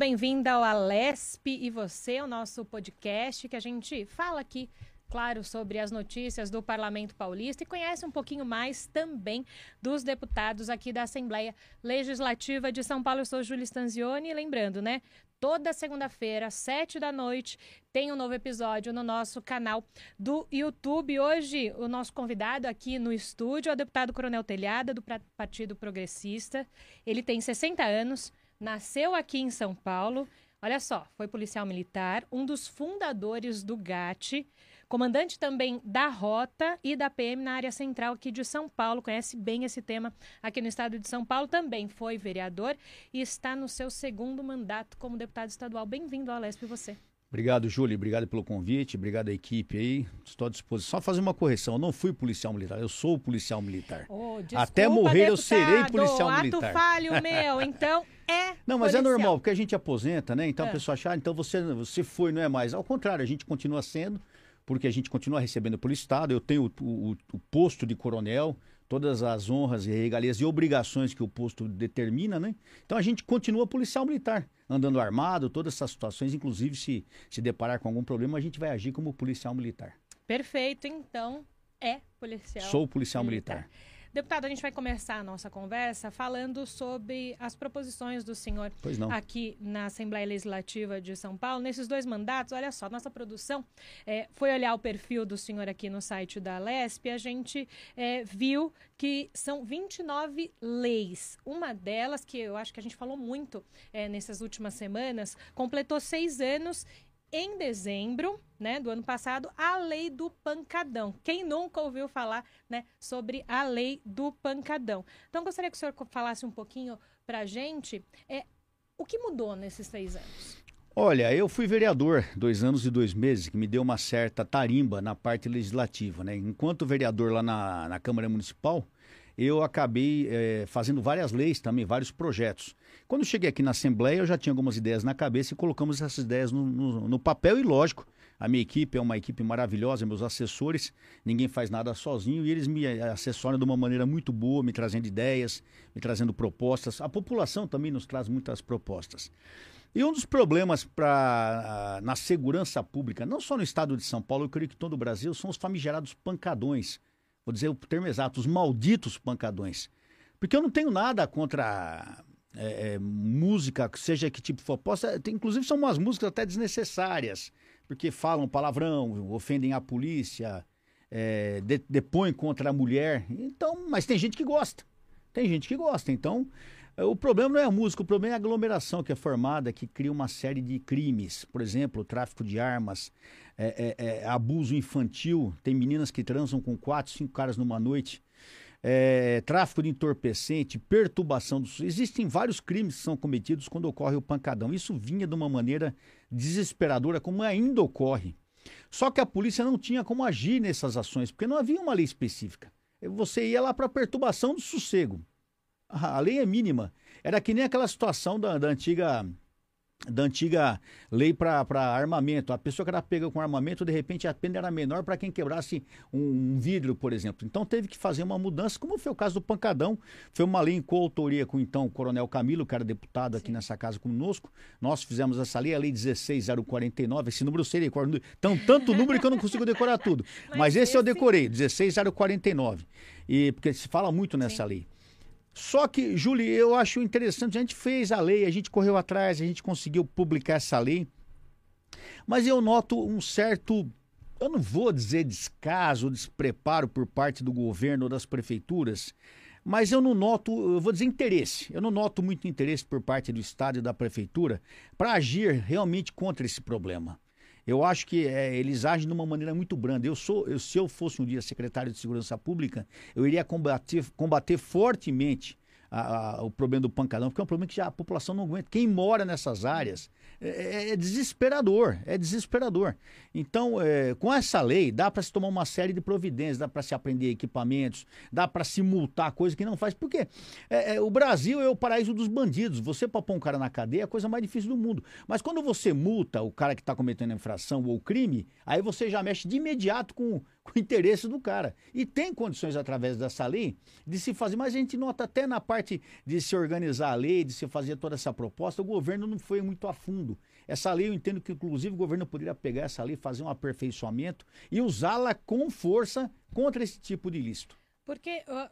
Bem-vinda ao Alesp e você, o nosso podcast que a gente fala aqui claro, sobre as notícias do Parlamento Paulista e conhece um pouquinho mais também dos deputados aqui da Assembleia Legislativa de São Paulo. Eu sou Júlia Stanzioni, lembrando, né? Toda segunda-feira, sete da noite, tem um novo episódio no nosso canal do YouTube. Hoje, o nosso convidado aqui no estúdio é o deputado Coronel Telhada, do Partido Progressista. Ele tem 60 anos, nasceu aqui em São Paulo. Olha só, foi policial militar, um dos fundadores do GAT, comandante também da Rota e da PM na área central aqui de São Paulo, conhece bem esse tema aqui no estado de São Paulo, também foi vereador e está no seu segundo mandato como deputado estadual. Bem-vindo ao Alesp você. Obrigado, Júlio. Obrigado pelo convite. Obrigado à equipe aí. Estou à disposição. Só fazer uma correção. Eu não fui policial militar. Eu sou policial militar. Oh, desculpa, Até morrer deputado, eu serei policial ato militar. falho meu. Então é. Não, mas policial. é normal, porque a gente aposenta, né? Então É. a pessoa acha, ah, então você, você foi, não é mais. Ao contrário, a gente continua sendo, porque a gente continua recebendo pelo Estado. Eu tenho o, o- o posto de coronel, todas as honras e regalias e obrigações que o posto determina, né? Então a gente continua policial militar, andando armado, todas essas situações, inclusive se se deparar com algum problema, a gente vai agir como policial militar. Perfeito, então é policial. Sou policial militar. Deputado, a gente vai começar a nossa conversa falando sobre as proposições do senhor aqui na Assembleia Legislativa de São Paulo. Nesses dois mandatos, olha só, nossa produção eh, foi olhar o perfil do senhor aqui no site da Lesp e a gente eh, viu que são 29 leis. Uma delas, que eu acho que a gente falou muito eh, nessas últimas semanas, completou seis anos em dezembro né, do ano passado, a lei do pancadão. Quem nunca ouviu falar né, sobre a lei do pancadão? Então, gostaria que o senhor falasse um pouquinho para a gente é, o que mudou nesses seis anos. Olha, eu fui vereador dois anos e dois meses, que me deu uma certa tarimba na parte legislativa, né? Enquanto vereador lá na, na Câmara Municipal, eu acabei eh, fazendo várias leis também, vários projetos. Quando cheguei aqui na Assembleia, eu já tinha algumas ideias na cabeça e colocamos essas ideias no, no- no papel e, lógico, a minha equipe é uma equipe maravilhosa, meus assessores, ninguém faz nada sozinho e eles me eh, assessoram de uma maneira muito boa, me trazendo ideias, me trazendo propostas. A população também nos traz muitas propostas. E um dos problemas pra, na segurança pública, não só no estado de São Paulo, eu creio que todo o Brasil, são os famigerados pancadões. Vou dizer o termo exato, os malditos pancadões. Porque eu não tenho nada contra é, é, música, seja que tipo for. Possa, tem, inclusive são umas músicas até desnecessárias, porque falam palavrão, ofendem a polícia, é, de- depõem contra a mulher. Então, mas tem gente que gosta. Tem gente que gosta. Então, é, o problema não é a música, o problema é a aglomeração que é formada, que cria uma série de crimes. Por exemplo, tráfico de armas, é, é, é, abuso infantil. Tem meninas que transam com quatro, cinco caras numa noite. É, tráfico de entorpecente, perturbação do sono. Existem vários crimes que são cometidos quando ocorre o pancadão. Isso vinha de uma maneira desesperadora, como ainda ocorre. Só que a polícia não tinha como agir nessas ações, porque não havia uma lei específica. Você ia lá para perturbação do sossego. A lei é mínima. Era que nem aquela situação da, da antiga da antiga lei para armamento. A pessoa que era pega com armamento, de repente a pena era menor para quem quebrasse um, um vidro, por exemplo. Então teve que fazer uma mudança, como foi o caso do Pancadão. Foi uma lei em coautoria com então o Coronel Camilo, que era deputado aqui Sim. nessa casa conosco. Nós fizemos essa lei, a lei 16049. Esse número eu sei decorar. Então, tanto número que eu não consigo decorar tudo. Mas Mas, esse, eu esse- decorei, 16049. E porque se fala muito nessa lei. Só que, Júlio, eu acho interessante, a gente fez a lei, a gente correu atrás, a gente conseguiu publicar essa lei, mas eu noto um certo, eu não vou dizer descaso, despreparo por parte do governo ou das prefeituras, mas eu não noto, eu vou dizer interesse, eu não noto muito interesse por parte do Estado e da prefeitura para agir realmente contra esse problema. Eu acho que eh, eles agem de uma maneira muito branda. Eu sou, eu- se eu fosse um dia secretário de Segurança Pública, eu iria combater, combater fortemente a- a- o problema do pancadão, porque é um problema que já a população não aguenta. Quem mora nessas áreas é, é desesperador, é desesperador. Então, é, com essa lei, dá para se tomar uma série de providências, dá para se aprender equipamentos, dá para se multar coisa que não faz. Porque é, é, o Brasil é o paraíso dos bandidos. Você para pôr um cara na cadeia é a coisa mais difícil do mundo. Mas quando você multa o cara que está cometendo infração ou crime, aí você já mexe de imediato com, com o interesse do cara. E tem condições, através dessa lei, de se fazer, mas a gente nota até na parte de se organizar a lei, de se fazer toda essa proposta, o governo não foi muito a fundo. Essa lei, eu entendo que, inclusive, o governo poderia pegar essa lei, fazer um aperfeiçoamento e usá-la com força contra esse tipo de ilícito. Porque o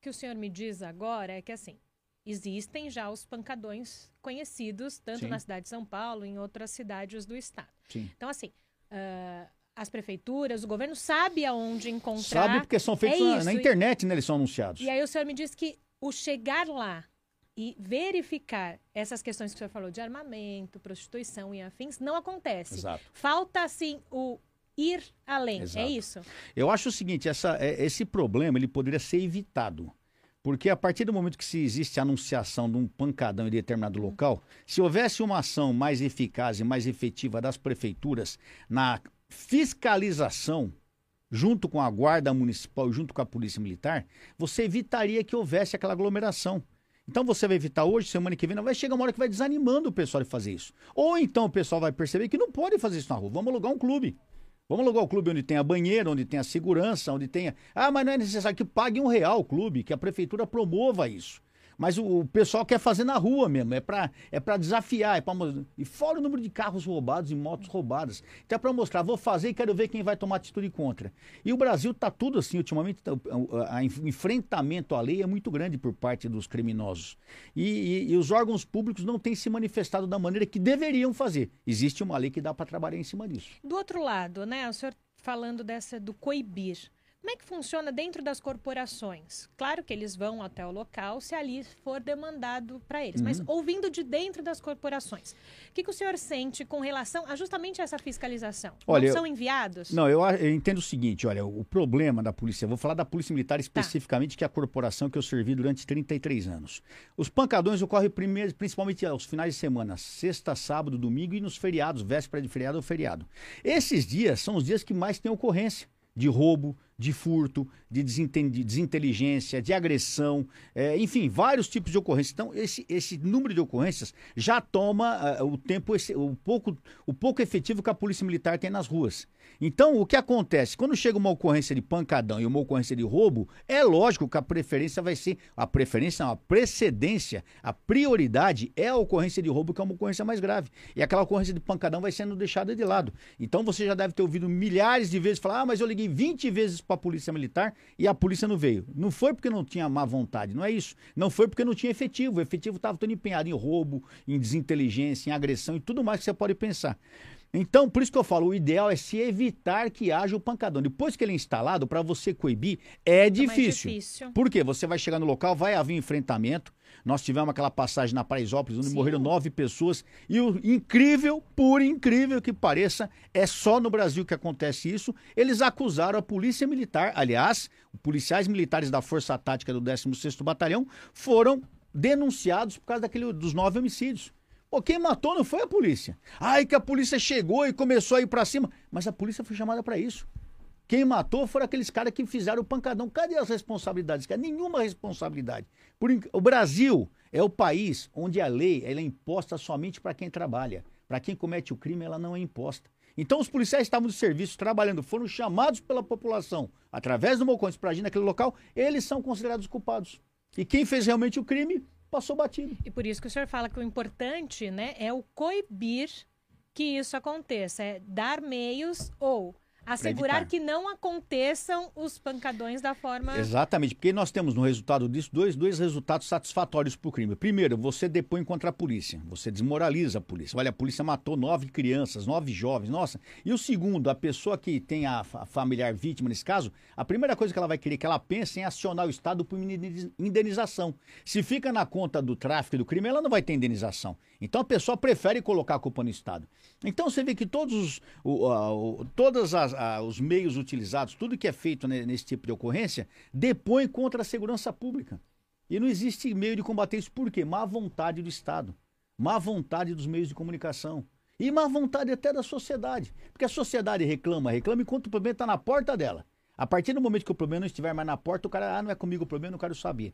que o senhor me diz agora é que, assim, existem já os pancadões conhecidos, tanto Sim. na cidade de São Paulo, em outras cidades do estado. Sim. Então, assim, uh, as prefeituras, o governo sabe aonde encontrar. Sabe porque são feitos é na, na, internet, né? Eles são anunciados. E aí o senhor me diz que o chegar lá e verificar essas questões que o senhor falou de armamento, prostituição e afins não acontece. Exato. Falta, assim, o ir além. É Exato. É isso? Eu acho o seguinte, essa, é, esse problema ele poderia ser evitado. Porque a partir do momento que se existe a anunciação de um pancadão em determinado local, se houvesse uma ação mais eficaz e mais efetiva das prefeituras na fiscalização, junto com a guarda municipal, junto com a polícia militar, você evitaria que houvesse aquela aglomeração. Então você vai evitar hoje, semana que vem, não vai chegar uma hora que vai desanimando o pessoal de fazer isso. Ou então o pessoal vai perceber que não pode fazer isso na rua. Vamos alugar um clube. Vamos alugar o clube onde tenha banheiro, onde tenha segurança, onde tenha. Ah, mas não é necessário que pague um real o clube, que a prefeitura promova isso. Mas o, o pessoal quer fazer na rua mesmo, é para é pra desafiar, é pra, e fora o número de carros roubados e motos roubadas. Então é para mostrar, vou fazer e quero ver quem vai tomar atitude contra. E o Brasil tá tudo assim, ultimamente, tá, o enfrentamento à lei é muito grande por parte dos criminosos. E, e, e os órgãos públicos não têm se manifestado da maneira que deveriam fazer. Existe uma lei que dá para trabalhar em cima disso. Do outro lado, né, o senhor falando dessa do coibir. Como é que funciona dentro das corporações? Claro que eles vão até o local se ali for demandado para eles, uhum. mas ouvindo de dentro das corporações, o que, que, o senhor sente com relação a justamente essa fiscalização? Olha, não são enviados? Não, eu, eu, entendo o seguinte, olha, o problema da polícia, vou falar da polícia militar tá. especificamente, tá. que é a corporação que eu servi durante 33 anos. Os pancadões ocorrem primeiro, principalmente aos finais de semana, sexta, sábado, domingo e nos feriados, véspera de feriado ou feriado. Esses dias são os dias que mais tem ocorrência de roubo, de furto, de desinteligência, de agressão, é, enfim, vários tipos de ocorrências. Então, esse, esse número de ocorrências já toma uh, o tempo, esse, o, pouco, o pouco efetivo que a Polícia Militar tem nas ruas. Então, o que acontece? Quando chega uma ocorrência de pancadão e uma ocorrência de roubo, é lógico que a preferência vai ser. A preferência, não, a precedência, a prioridade é a ocorrência de roubo, que é uma ocorrência mais grave. E aquela ocorrência de pancadão vai sendo deixada de lado. Então, você já deve ter ouvido milhares de vezes falar: ah, mas eu liguei 20 vezes para a Polícia Militar e a polícia não veio. Não foi porque não tinha má vontade, não é isso. Não foi porque não tinha efetivo. O efetivo estava todo empenhado em roubo, em desinteligência, em agressão e tudo mais que você pode pensar. Então, por isso que eu falo, o ideal é se evitar que haja o pancadão. Depois que ele é instalado, para você coibir, é difícil. difícil. Por quê? Você vai chegar no local, vai haver enfrentamento. Nós tivemos aquela passagem na Paraisópolis, onde Sim. morreram nove pessoas. E o incrível, por incrível que pareça, é só no Brasil que acontece isso. Eles acusaram a Polícia Militar, aliás, policiais militares da Força Tática do 16º Batalhão foram denunciados por causa daquele, dos nove homicídios. Pô, quem matou não foi a polícia. Ai, que a polícia chegou e começou a ir para cima. Mas a polícia foi chamada para isso. Quem matou foram aqueles caras que fizeram o pancadão. Cadê as responsabilidades? Cara? Nenhuma responsabilidade. Por, o Brasil é o país onde a lei é imposta somente para quem trabalha. Para quem comete o crime, ela não é imposta. Então, os policiais estavam de serviço, trabalhando, foram chamados pela população, através do Mocões, para agir naquele local, eles são considerados culpados. E quem fez realmente o crime passou batido. E por isso que o senhor fala que o importante né, é o coibir que isso aconteça, é dar meios ou Assegurar que não aconteçam os pancadões da forma. Exatamente, porque nós temos no resultado disso dois, dois resultados satisfatórios para o crime. Primeiro, você depõe contra a polícia, você desmoraliza a polícia. Olha, a polícia matou nove crianças, nove jovens, nossa. E o segundo, a pessoa que tem a, familiar vítima nesse caso, a primeira coisa que ela vai querer que ela pense é em acionar o Estado por indenização. Se fica na conta do tráfico e do crime, ela não vai ter indenização. Então a pessoa prefere colocar a culpa no Estado. Então você vê que todos os, o, o, todas as a, os meios utilizados, tudo que é feito nesse tipo de ocorrência, depõe contra a segurança pública. E não existe meio de combater isso. Por quê? Má vontade do Estado, má vontade dos meios de comunicação e má vontade até da sociedade. Porque a sociedade reclama, reclama enquanto o problema está na porta dela. A partir do momento que o problema não estiver mais na porta, o cara, ah, não é comigo o problema, não quero saber.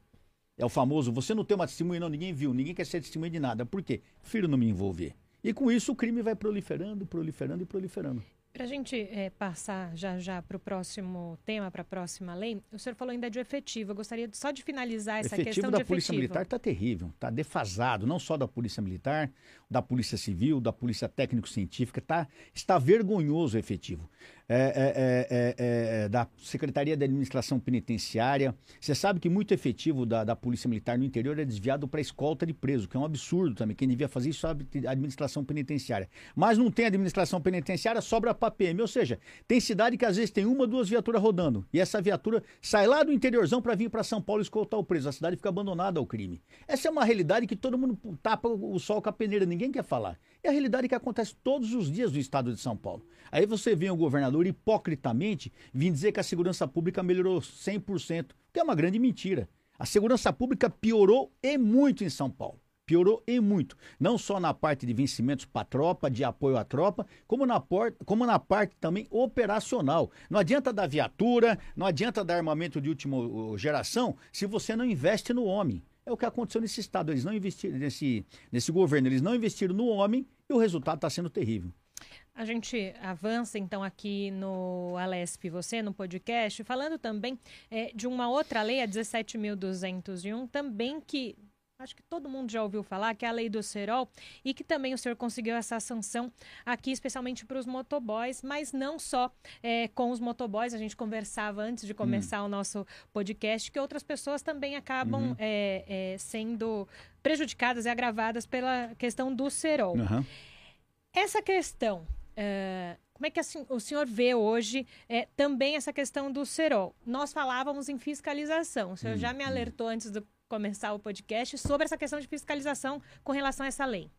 É o famoso, você não tem uma testemunha, não, ninguém viu, ninguém quer ser testemunha de nada. Por quê? Prefiro não me envolver. E com isso o crime vai proliferando, proliferando e proliferando. Para a gente é, passar já já para o próximo tema, para a próxima lei, o senhor falou ainda de efetivo. Eu gostaria só de finalizar essa efetivo questão da de Polícia efetivo. Militar está terrível, está defasado, não só da Polícia Militar, da Polícia Civil, da Polícia Técnico-Científica, tá, está vergonhoso o efetivo. É, é, é, é, da Secretaria de Administração Penitenciária. Você sabe que muito efetivo da, da Polícia Militar no interior é desviado para escolta de preso, que é um absurdo também. Quem devia fazer isso é a administração penitenciária. Mas não tem administração penitenciária, sobra para PM. Ou seja, tem cidade que às vezes tem uma, duas viaturas rodando. E essa viatura sai lá do interiorzão para vir para São Paulo escoltar o preso. A cidade fica abandonada ao crime. Essa é uma realidade que todo mundo tapa o sol com a peneira, ninguém quer falar. É a realidade que acontece todos os dias no estado de São Paulo. Aí você vê o governador hipocritamente vir dizer que a segurança pública melhorou 100%, que é uma grande mentira. A segurança pública piorou e muito em São Paulo. Piorou e muito. Não só na parte de vencimentos para a tropa, de apoio à tropa, como na, porta, como na parte também operacional. Não adianta dar viatura, não adianta dar armamento de última geração se você não investe no homem. É o que aconteceu nesse estado. Eles não investiram, nesse, nesse governo, eles não investiram no homem e o resultado está sendo terrível. A gente avança então aqui no Alesp Você, no podcast, falando também é, de uma outra lei, a 17.201, também que acho que todo mundo já ouviu falar, que é a lei do Serol, e que também o senhor conseguiu essa sanção aqui, especialmente para os motoboys, mas não só é, com os motoboys, a gente conversava antes de começar hum. o nosso podcast, que outras pessoas também acabam uhum. é, é, sendo prejudicadas e agravadas pela questão do Serol. Uhum. Essa questão Uh, como é que assim, o senhor vê hoje é, também essa questão do Serol? Nós falávamos em fiscalização. O senhor hum, já me hum. alertou antes de começar o podcast sobre essa questão de fiscalização com relação a essa lei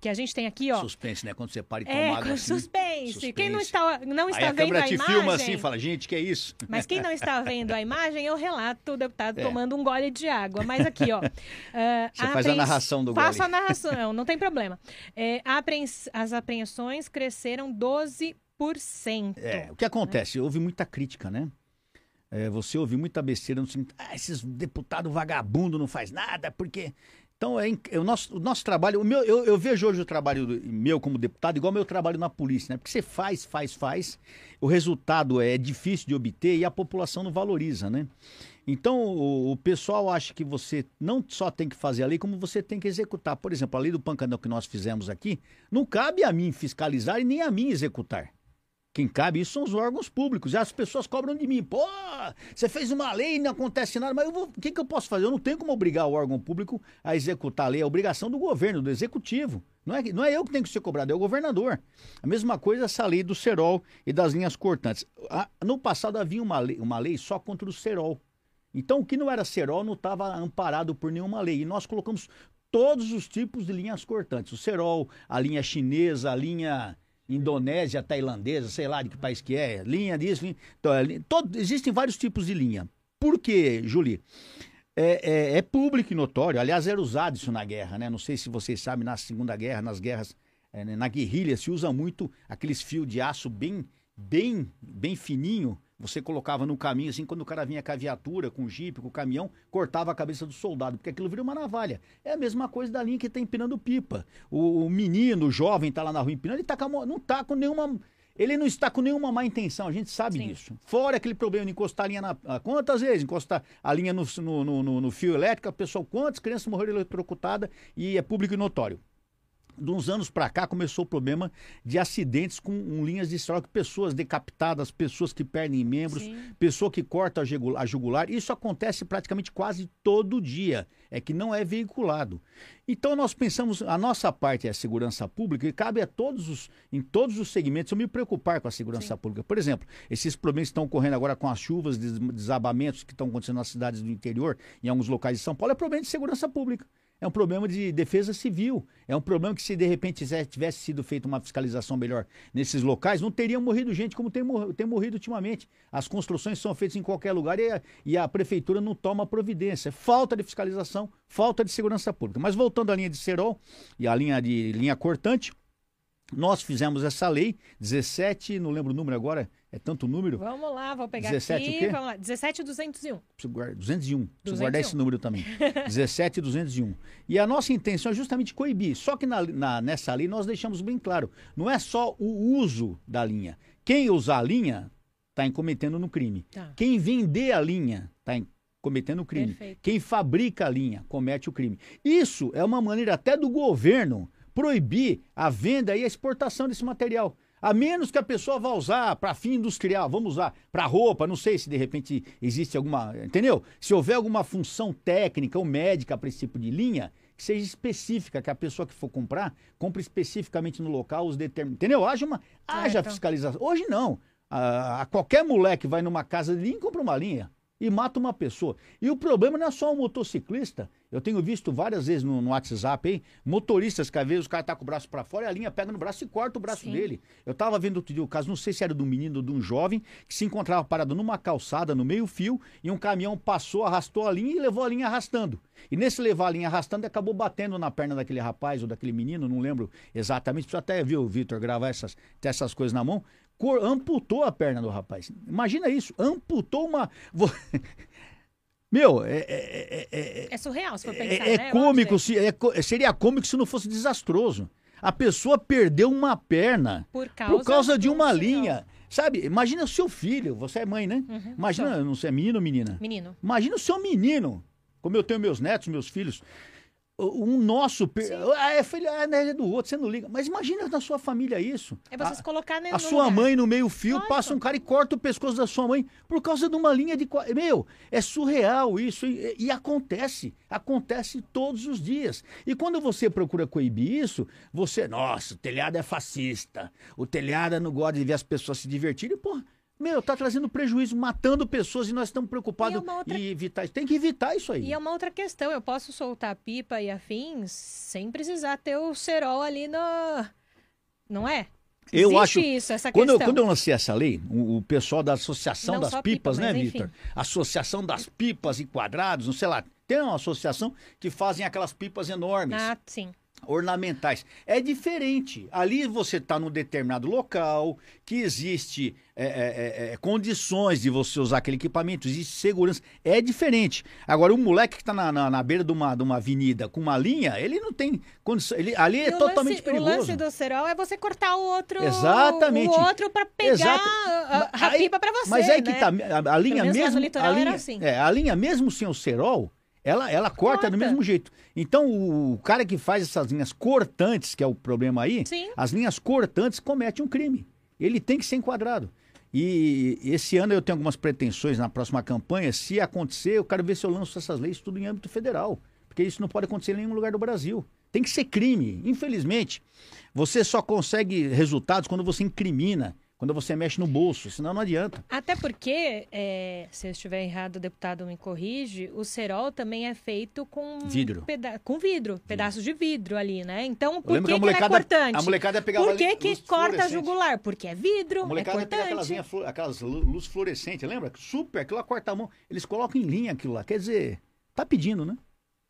que a gente tem aqui, ó. Suspense, né? Quando você para e toma é, água assim, suspense. suspense. Quem não está, não está Aí vendo a, te imagem... filma assim e fala, gente, que é isso? Mas quem não está vendo a imagem, eu relato o deputado é. tomando um gole de água. Mas aqui, ó... Uh, você a faz a narração do gole. Faço a narração, não tem problema. É, as apreensões cresceram 12%. É, o que acontece? Houve muita crítica, né? É, você ouve muita besteira no sentido, ah, esses deputados vagabundo não faz nada, porque então, é, é, o, nosso, o nosso trabalho, o meu, eu, eu vejo hoje o trabalho do, meu como deputado igual meu trabalho na polícia, né? Porque você faz, faz, faz, o resultado é difícil de obter e a população não valoriza, né? Então, o, o, pessoal acha que você não só tem que fazer a lei, como você tem que executar. Por exemplo, a lei do pancadão que nós fizemos aqui, não cabe a mim fiscalizar e nem a mim executar. Quem cabe isso são os órgãos públicos. E as pessoas cobram de mim. Pô, você fez uma lei e não acontece nada. Mas vou, o que, que eu posso fazer? Eu não tenho como obrigar o órgão público a executar a lei. É obrigação do governo, do executivo. Não é, não é eu que tenho que ser cobrado, é o governador. A mesma coisa essa lei do cerol e das linhas cortantes. No passado havia uma lei, uma lei só contra o cerol. Então, o que não era cerol não estava amparado por nenhuma lei. E nós colocamos todos os tipos de linhas cortantes. O cerol, a linha chinesa, a linha Indonésia, tailandesa, sei lá de que país que é, linha disso, linha, então, é, todo, existem vários tipos de linha. Por quê, Julie? É, é, é, público e notório, aliás, era usado isso na guerra, né? Não sei se vocês sabem, na Segunda Guerra, nas guerras, é, na guerrilha, se usa muito aqueles fios de aço bem, bem, bem fininho, você colocava no caminho, assim, quando o cara vinha com a viatura, com o jipe, com o caminhão, cortava a cabeça do soldado, porque aquilo vira uma navalha. É a mesma coisa da linha que tá empinando pipa. O, o menino, o jovem, tá lá na rua empinando, ele tá com, não tá com nenhuma. Ele não está com nenhuma má intenção, a gente sabe Sim. disso. Fora aquele problema de encostar a linha na. Quantas vezes? Encostar a linha no, no, no, no fio elétrico, a pessoa, quantas crianças morreram eletrocutadas e é público e notório de uns anos para cá começou o problema de acidentes com um, linhas de estrada, pessoas decapitadas, pessoas que perdem membros, Sim. pessoa que corta a jugular. Isso acontece praticamente quase todo dia. É que não é veiculado. Então nós pensamos, a nossa parte é a segurança pública e cabe a todos os, em todos os segmentos, eu me preocupar com a segurança Sim. pública. Por exemplo, esses problemas que estão ocorrendo agora com as chuvas, desabamentos que estão acontecendo nas cidades do interior, em alguns locais de São Paulo, é problema de segurança pública é um problema de defesa civil. É um problema que se de repente tivesse sido feita uma fiscalização melhor nesses locais, não teriam morrido gente como tem, mor tem morrido ultimamente. As construções são feitas em qualquer lugar e a, e a prefeitura não toma providência. Falta de fiscalização, falta de segurança pública. Mas voltando à linha de Serol e à linha de linha cortante, nós fizemos essa lei, 17, não lembro o número agora, É tanto número? Vamos lá, vou pegar 17 aqui. o quê? Vamos lá. 17201. Preciso guardar, 201. Preciso 201. guardar esse número também. 17 e 201. E a nossa intenção é justamente coibir. Só que na, na- nessa lei nós deixamos bem claro: não é só o uso da linha. Quem usar a linha está cometendo no crime. Tá. Quem vender a linha está cometendo o crime. Perfeito. Quem fabrica a linha comete o crime. Isso é uma maneira até do governo proibir a venda e a exportação desse material. A menos que a pessoa vá usar para fim industrial, vamos usar para roupa, não sei se de repente existe alguma, entendeu? Se houver alguma função técnica ou médica para esse tipo de linha, que seja específica, que a pessoa que for comprar, compre especificamente no local os determinados, entendeu? Haja uma, haja fiscalização. Hoje não. A, a qualquer moleque vai numa casa de linha e compra uma linha e mata uma pessoa. E o problema não é só o motociclista. Eu tenho visto várias vezes no, no WhatsApp aí, motoristas que às vezes o cara tá com o braço para fora e a linha pega no braço e corta o braço Sim. dele. Eu tava vendo outro dia o caso, não sei se era de um menino ou de um jovem, que se encontrava parado numa calçada, no meio-fio, e um caminhão passou, arrastou a linha e levou a linha arrastando. E nesse levar a linha arrastando, acabou batendo na perna daquele rapaz ou daquele menino, não lembro exatamente, precisa até ver o Vitor gravar essas, ter essas coisas na mão. Cor- amputou a perna do rapaz. Imagina isso, amputou uma. Meu, é- é- é- é- É surreal, se for é, pensar, é né? cômico, se, é seria cômico se não fosse desastroso. A pessoa perdeu uma perna Por causa, por causa de uma linha. Sabe, imagina o seu filho, você é mãe, né? Uhum, Imagina, sou. não sei, é menino ou menina? Menino. Imagina o seu menino, como eu tenho meus netos, meus filhos. Um nosso. per-. Ah, é filho, ah, é do outro, você não liga. Mas imagina na sua família isso. É você A- se colocar né, a sua lugar. mãe no meio-fio, passa um cara e corta o pescoço da sua mãe por causa de uma linha de. Meu, é surreal isso. E, e acontece. Acontece todos os dias. E quando você procura coibir isso, você. Nossa, o telhado é fascista. O telhado não gosta de ver as pessoas se divertirem. Pô, meu, tá trazendo prejuízo, matando pessoas e nós estamos preocupados E é outra- em evitar isso. Tem que evitar isso aí. E é uma outra questão, eu posso soltar pipa e afins sem precisar ter o cerol ali no... Não é? Eu Existe acho- isso, essa Quando eu, questão. quando eu lancei essa lei, o, o pessoal da Associação Não das Pipas, pipa, né. Vitor? Associação das Pipas e Quadrados, não sei lá. Tem uma associação que fazem aquelas pipas enormes, Ah, sim. Ornamentais. É diferente. Ali você está num determinado local, que existe é, é, é, é, condições de você usar aquele equipamento, existe segurança. É diferente. Agora, o moleque que está na, na, na beira de uma, de uma avenida com uma linha, ele não tem condição. Ele, ali é totalmente lance, perigoso. O lance do cerol é você cortar o outro... Exatamente. O outro pra pegar Exato. a, a Aí- pipa pra você, Mas que né? tá, a, a linha mesmo, a linha, assim. é, a linha mesmo sem o cerol, ela, ela corta, Corta. do mesmo jeito. Então o cara que faz essas linhas cortantes, que é o problema aí, Sim. as linhas cortantes comete um crime. Ele tem que ser enquadrado. E esse ano eu tenho algumas pretensões na próxima campanha. Se acontecer, eu quero ver se eu lanço essas leis tudo em âmbito federal. Porque isso não pode acontecer em nenhum lugar do Brasil. Tem que ser crime. Infelizmente, você só consegue resultados quando você incrimina, quando você mexe no bolso. Senão não adianta. Até porque, é, se eu estiver errado, o deputado me corrige, o cerol também é feito com Vidro. com vidro, pedaços de vidro ali, né? Então, por que, que a é molecada, cortante? a molecada pegava Por que, que corta a jugular? Porque é vidro, A molecada é pega aquelas, cortante. linhas aquelas lu- luz fluorescente, lembra? Super, aquilo lá corta a mão. Eles colocam em linha aquilo lá. Quer dizer, tá pedindo, né?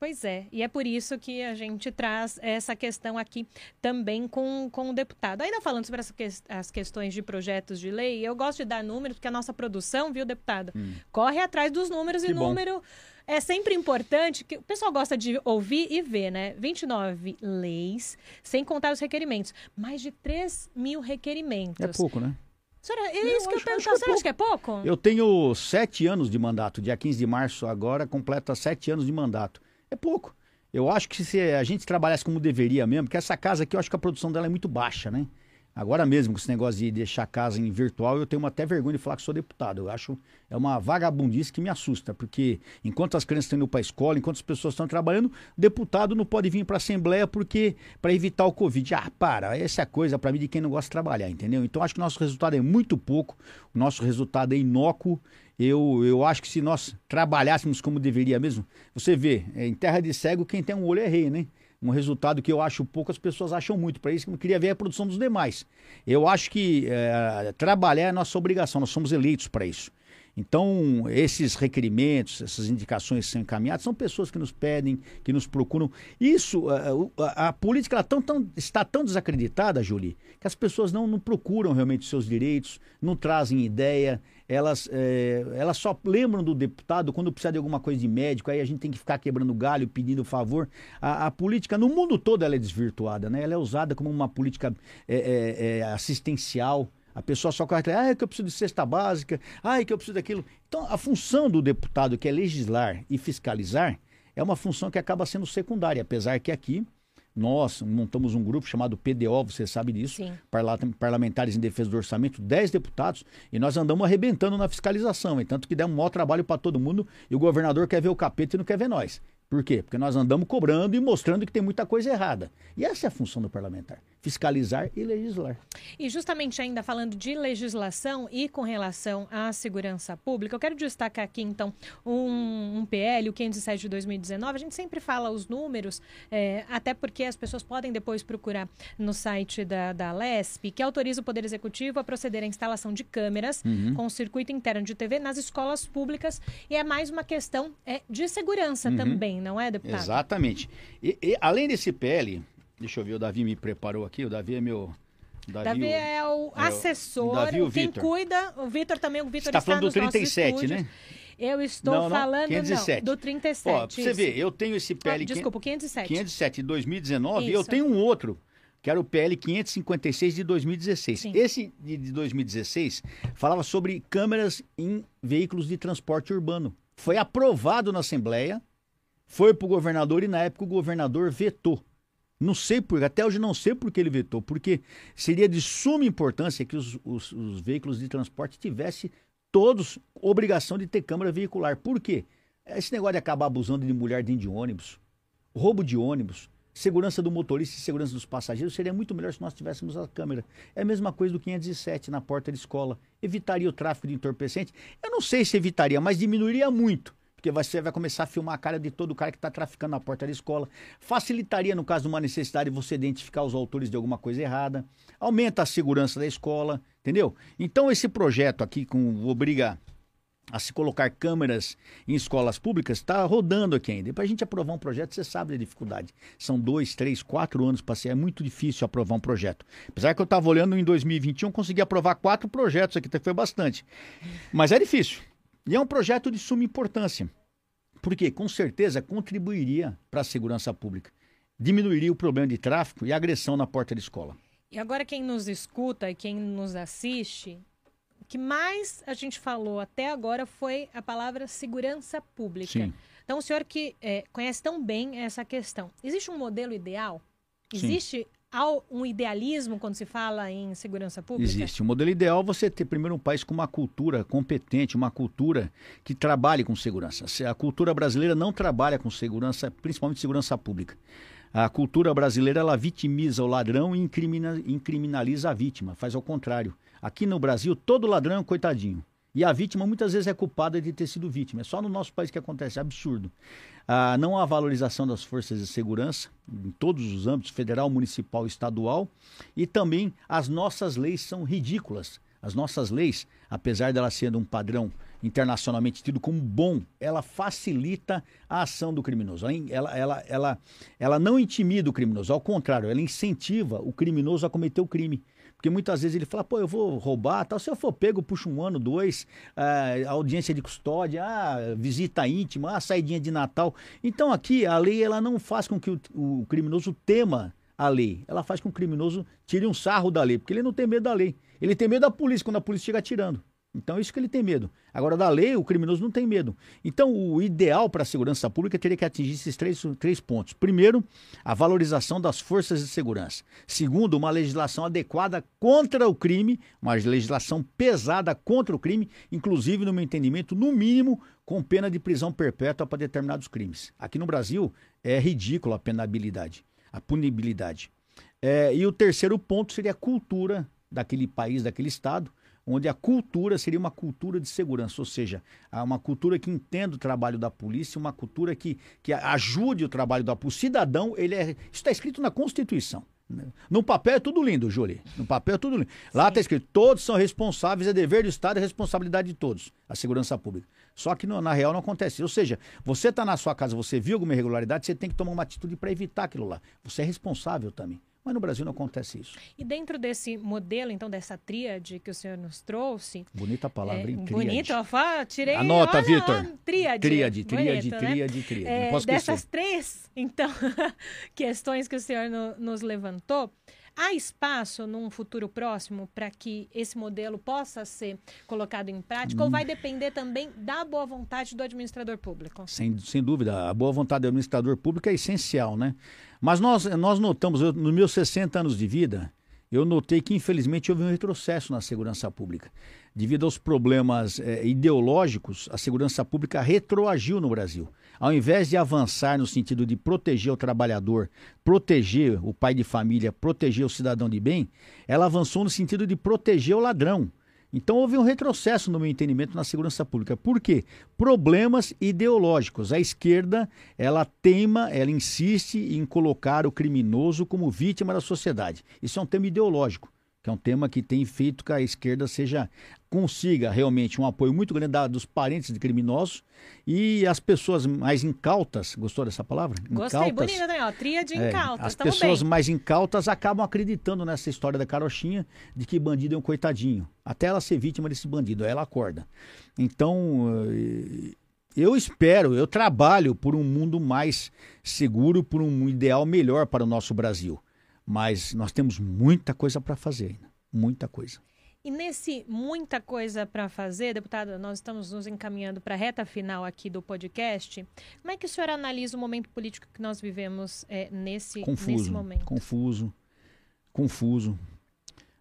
Pois é, e é por isso que a gente traz essa questão aqui também com, com o deputado. Ainda falando sobre as, ques- as questões de projetos de lei, eu gosto de dar números, porque a nossa produção, viu, deputado, corre atrás dos números Hum. Que e bom. número é sempre importante, que o pessoal gosta de ouvir e ver, né? 29 leis, sem contar os requerimentos. Mais de 3 mil requerimentos. É pouco, né? Senhora, é Eu isso que eu pergunto. acho que é Você acha que é pouco? Eu tenho sete anos de mandato. Dia 15 de março agora completa sete anos de mandato. É pouco. Eu acho que se a gente trabalhasse como deveria mesmo, porque essa casa aqui eu acho que a produção dela é muito baixa, né? Agora mesmo, com esse negócio de deixar a casa em virtual, eu tenho até vergonha de falar que sou deputado. Eu acho é uma vagabundice que me assusta, porque enquanto as crianças estão indo para a escola, enquanto as pessoas estão trabalhando, deputado não pode vir para a Assembleia porque para evitar o Covid. Ah, para, essa é a coisa para mim de quem não gosta de trabalhar, entendeu? Então acho que o nosso resultado é muito pouco, o nosso resultado é inócuo. Eu, eu acho que se nós trabalhássemos como deveria mesmo, você vê, é, em terra de cego, quem tem um olho é rei, né? Um resultado que eu acho pouco, as pessoas acham muito. Para isso, que eu queria ver a produção dos demais. Eu acho que é, trabalhar é nossa obrigação, nós somos eleitos para isso. Então, esses requerimentos, essas indicações que são encaminhadas, são pessoas que nos pedem, que nos procuram. Isso, a, a, a política tão, tão, está tão desacreditada, Julie, que as pessoas não, não procuram realmente os seus direitos, não trazem ideia, elas, é, elas só lembram do deputado quando precisa de alguma coisa de médico, aí a gente tem que ficar quebrando galho, pedindo favor. A, a política, no mundo todo, ela é desvirtuada, né? Ela é usada como uma política é, é, é assistencial, a pessoa só corre ah, é que eu preciso de cesta básica, ah, é que eu preciso daquilo. Então, a função do deputado, que é legislar e fiscalizar, é uma função que acaba sendo secundária, apesar que aqui nós montamos um grupo chamado PDO, você sabe disso, Parlamentares em Defesa do Orçamento, 10 deputados, e nós andamos arrebentando na fiscalização, e tanto que dá um maior trabalho para todo mundo, e o governador quer ver o capeta e não quer ver nós. Por quê? Porque nós andamos cobrando e mostrando que tem muita coisa errada. E essa é a função do parlamentar fiscalizar e legislar. E justamente ainda falando de legislação e com relação à segurança pública, eu quero destacar aqui então um, um PL, o 507 de 2019. A gente sempre fala os números, é, até porque as pessoas podem depois procurar no site da, da LESP, que autoriza o Poder Executivo a proceder à instalação de câmeras uhum. com circuito interno de TV nas escolas públicas. E é mais uma questão é, de segurança uhum. também, não é, deputado? Exatamente. E, e além desse PL, Deixa eu ver, o Davi me preparou aqui. O Davi é meu. Davi, Davi é o é assessor, Davi, o quem Victor. cuida. O Vitor também, o Vitor está, está falando do 37, né? Eu estou não, não, falando 507. Não, do 37. Ó, você vê, eu tenho esse PL. Ah, desculpa, 507. 507 de 2019 isso. e eu tenho um outro, que era o PL 556 de 2016. Sim. Esse de 2016 falava sobre câmeras em veículos de transporte urbano. Foi aprovado na Assembleia, foi para o governador e na época o governador vetou. Não sei por, até hoje não sei por que ele vetou, porque seria de suma importância que os, os, os veículos de transporte tivessem todos obrigação de ter câmera veicular. Por quê? Esse negócio de acabar abusando de mulher dentro de ônibus, roubo de ônibus, segurança do motorista e segurança dos passageiros, seria muito melhor se nós tivéssemos a câmera. É a mesma coisa do 507 na porta de escola. Evitaria o tráfego de entorpecente? Eu não sei se evitaria, mas diminuiria muito porque você vai começar a filmar a cara de todo cara que está traficando na porta da escola. Facilitaria, no caso de uma necessidade, você identificar os autores de alguma coisa errada. Aumenta a segurança da escola, entendeu? Então, esse projeto aqui, com obriga a se colocar câmeras em escolas públicas, está rodando aqui ainda. Para a gente aprovar um projeto, você sabe da dificuldade. São dois, três, quatro anos para ser. É muito difícil aprovar um projeto. Apesar que eu estava olhando em 2021, consegui aprovar quatro projetos aqui, foi bastante. Mas é difícil. E é um projeto de suma importância, porque com certeza contribuiria para a segurança pública, diminuiria o problema de tráfico e agressão na porta da escola. E agora quem nos escuta e quem nos assiste, o que mais a gente falou até agora foi a palavra segurança pública. Sim. Então o senhor que é, conhece tão bem essa questão, existe um modelo ideal? Existe Sim há um idealismo quando se fala em segurança pública? Existe. O modelo ideal é você ter primeiro um país com uma cultura competente, uma cultura que trabalhe com segurança. A cultura brasileira não trabalha com segurança, principalmente segurança pública. A cultura brasileira ela vitimiza o ladrão e incriminaliza a vítima, faz ao contrário. Aqui no Brasil, todo ladrão é um coitadinho. E a vítima muitas vezes é culpada de ter sido vítima. É só no nosso país que acontece, é absurdo. Ah, não há valorização das forças de segurança em todos os âmbitos, federal, municipal, estadual. E também as nossas leis são ridículas. As nossas leis, apesar delas sendo um padrão internacionalmente tido como bom, ela facilita a ação do criminoso. Ela, ela, ela, ela não intimida o criminoso, ao contrário, ela incentiva o criminoso a cometer o crime. Porque muitas vezes ele fala, pô, eu vou roubar, tal. Se eu for pego, puxa um ano, dois, uh, audiência de custódia, ah, visita íntima, ah, saidinha de Natal. Então aqui a lei ela não faz com que o, o criminoso tema a lei. Ela faz com que o criminoso tire um sarro da lei, porque ele não tem medo da lei. Ele tem medo da polícia quando a polícia chega atirando. Então, é isso que ele tem medo. Agora, da lei, o criminoso não tem medo. Então, o ideal para a segurança pública teria que atingir esses três, três pontos. Primeiro, a valorização das forças de segurança. Segundo, uma legislação adequada contra o crime, uma legislação pesada contra o crime, inclusive, no meu entendimento, no mínimo, com pena de prisão perpétua para determinados crimes. Aqui no Brasil, é ridícula a penabilidade, a punibilidade. É, e o terceiro ponto seria a cultura daquele país, daquele estado, onde a cultura seria uma cultura de segurança, ou seja, uma cultura que entenda o trabalho da polícia, uma cultura que, que ajude o trabalho da polícia. O cidadão, ele é, isso está escrito na Constituição. No papel é tudo lindo, Júlio. No papel é tudo lindo. Lá está escrito: todos são responsáveis, é dever do Estado e responsabilidade de todos, a segurança pública. Só que no, na real não acontece. Ou seja, você está na sua casa, você viu alguma irregularidade, você tem que tomar uma atitude para evitar aquilo lá. Você é responsável também. Mas no Brasil não acontece isso. E dentro desse modelo, então, dessa tríade que o senhor nos trouxe. Bonita palavra, é, hein? Bonita, eu tirei. Anota, Vitor. Tríade. Tríade, tríade, Bonita, tríade, né? tríade. É, não posso dessas três, então, questões que o senhor no, nos levantou. Há espaço num futuro próximo para que esse modelo possa ser colocado em prática hum. ou vai depender também da boa vontade do administrador público? Sem, sem dúvida, a boa vontade do administrador público é essencial, né? Mas nós, nós notamos, eu, nos meus 60 anos de vida, eu notei que infelizmente houve um retrocesso na segurança pública. Devido aos problemas eh, ideológicos, a segurança pública retroagiu no Brasil. Ao invés de avançar no sentido de proteger o trabalhador, proteger o pai de família, proteger o cidadão de bem, ela avançou no sentido de proteger o ladrão. Então houve um retrocesso, no meu entendimento, na segurança pública. Por quê? Problemas ideológicos. A esquerda, ela teima, ela insiste em colocar o criminoso como vítima da sociedade. Isso é um tema ideológico que é um tema que tem feito que a esquerda seja consiga realmente um apoio muito grande da, dos parentes de criminosos e as pessoas mais incautas, gostou dessa palavra? Gostei, incautas, bonita também, ó, tríade é, incautas, As pessoas bem. mais incautas acabam acreditando nessa história da carochinha de que bandido é um coitadinho, até ela ser vítima desse bandido, aí ela acorda. Então, eh, eu espero, eu trabalho por um mundo mais seguro, por um ideal melhor para o nosso Brasil. Mas nós temos muita coisa para fazer ainda, muita coisa. E nesse muita coisa para fazer, deputada, nós estamos nos encaminhando para a reta final aqui do podcast. Como é que o senhor analisa o momento político que nós vivemos é, nesse, confuso, nesse momento? Confuso, confuso.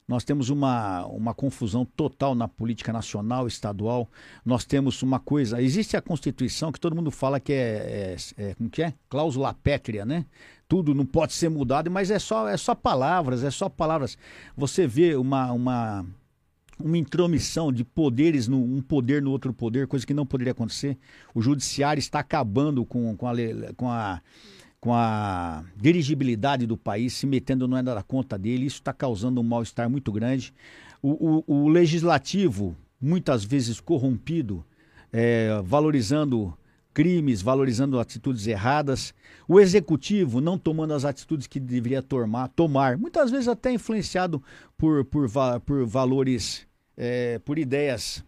Nós temos uma, uma confusão total na política nacional, estadual. Nós temos uma coisa. Existe a Constituição que todo mundo fala que é, é, é como que é? Cláusula pétrea, né? Tudo não pode ser mudado, mas é só, é só palavras, é só palavras. Você vê uma, uma, uma intromissão de poderes, no, um poder no outro poder, coisa que não poderia acontecer. O judiciário está acabando com, com a. Com a com a dirigibilidade do país, se metendo não é da conta dele, isso está causando um mal-estar muito grande. O, o, o, legislativo, muitas vezes corrompido, é, valorizando crimes, valorizando atitudes erradas. O executivo não tomando as atitudes que deveria tomar, tomar muitas vezes até influenciado por, por, por valores, é, por ideias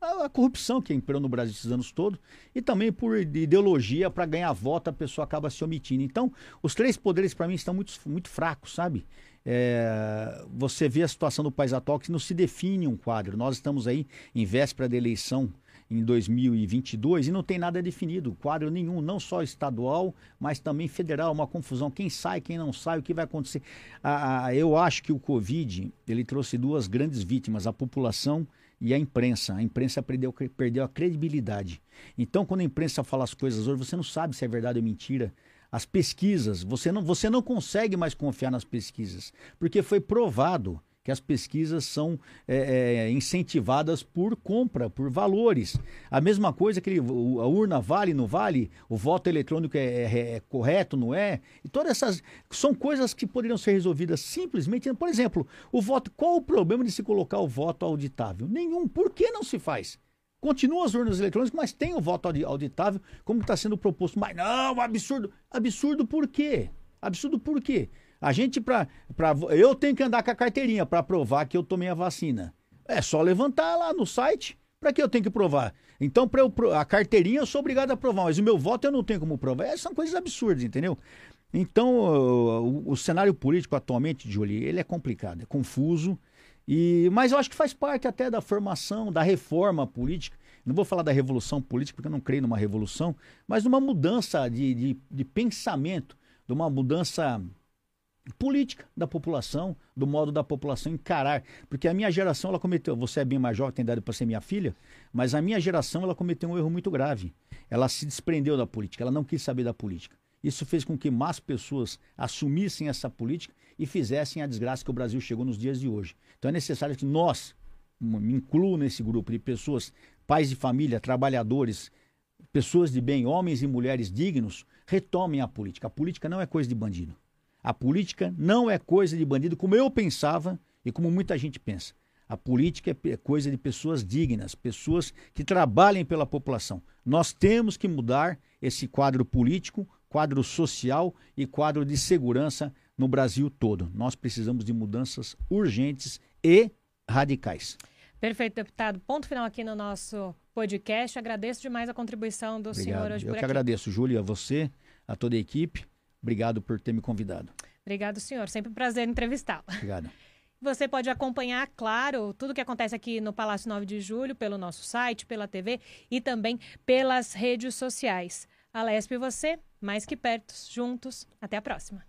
a, a, corrupção que imperou no Brasil esses anos todos e também por ideologia para ganhar voto a pessoa acaba se omitindo. Então, os três poderes para mim estão muito, muito fracos, sabe? É, você vê a situação do país atual que não se define um quadro. Nós estamos aí em véspera da eleição em 2022 e não tem nada definido, quadro nenhum, não só estadual, mas também federal, uma confusão, quem sai, quem não sai, o que vai acontecer. Ah, eu acho que o Covid, ele trouxe duas grandes vítimas, a população e a imprensa. A imprensa perdeu, perdeu a credibilidade. Então, quando a imprensa fala as coisas hoje, você não sabe se é verdade ou mentira. As pesquisas, você não, você não consegue mais confiar nas pesquisas, porque foi provado que as pesquisas são é, é, incentivadas por compra, por valores. A mesma coisa que a urna vale, não vale, o voto eletrônico é, é, é, correto, não é? E todas essas são coisas que poderiam ser resolvidas simplesmente. Por exemplo, o voto. Qual o problema de se colocar o voto auditável? Nenhum. Por que não se faz? Continuam as urnas eletrônicas, mas tem o voto auditável, como está sendo proposto. Mas não, absurdo. Absurdo por quê? Absurdo por quê? A gente, para. Eu tenho que andar com a carteirinha para provar que eu tomei a vacina. É só levantar lá no site. Para que eu tenho que provar? Então, para a carteirinha eu sou obrigado a provar, mas o meu voto eu não tenho como provar. Essas são coisas absurdas, entendeu? Então, o, o cenário político atualmente, Julie, ele é complicado, é confuso. E, mas eu acho que faz parte até da formação, da reforma política. Não vou falar da revolução política, porque eu não creio numa revolução, mas numa mudança de, de, de pensamento, de uma mudança política da população, do modo da população encarar. Porque a minha geração, ela cometeu, você é bem mais jovem, tem idade para ser minha filha, mas a minha geração, ela cometeu um erro muito grave. Ela se desprendeu da política, ela não quis saber da política. Isso fez com que mais pessoas assumissem essa política e fizessem a desgraça que o Brasil chegou nos dias de hoje. Então é necessário que nós, me incluo nesse grupo de pessoas, pais de família, trabalhadores, pessoas de bem, homens e mulheres dignos, retomem a política. A política não é coisa de bandido. A política não é coisa de bandido como eu pensava e como muita gente pensa. A política é coisa de pessoas dignas, pessoas que trabalhem pela população. Nós temos que mudar esse quadro político, quadro social e quadro de segurança no Brasil todo. Nós precisamos de mudanças urgentes e radicais. Perfeito, deputado. Ponto final aqui no nosso podcast. Agradeço demais a contribuição do Obrigado. senhor hoje Eu por que aqui. agradeço, Júlia, a você, a toda a equipe. Obrigado por ter me convidado. Obrigado, senhor. Sempre um prazer entrevistá-lo. Obrigado. Você pode acompanhar, claro, tudo que acontece aqui no Palácio 9 de Julho, pelo nosso site, pela TV e também pelas redes sociais. A Lesp e você, mais que perto, juntos. Até a próxima.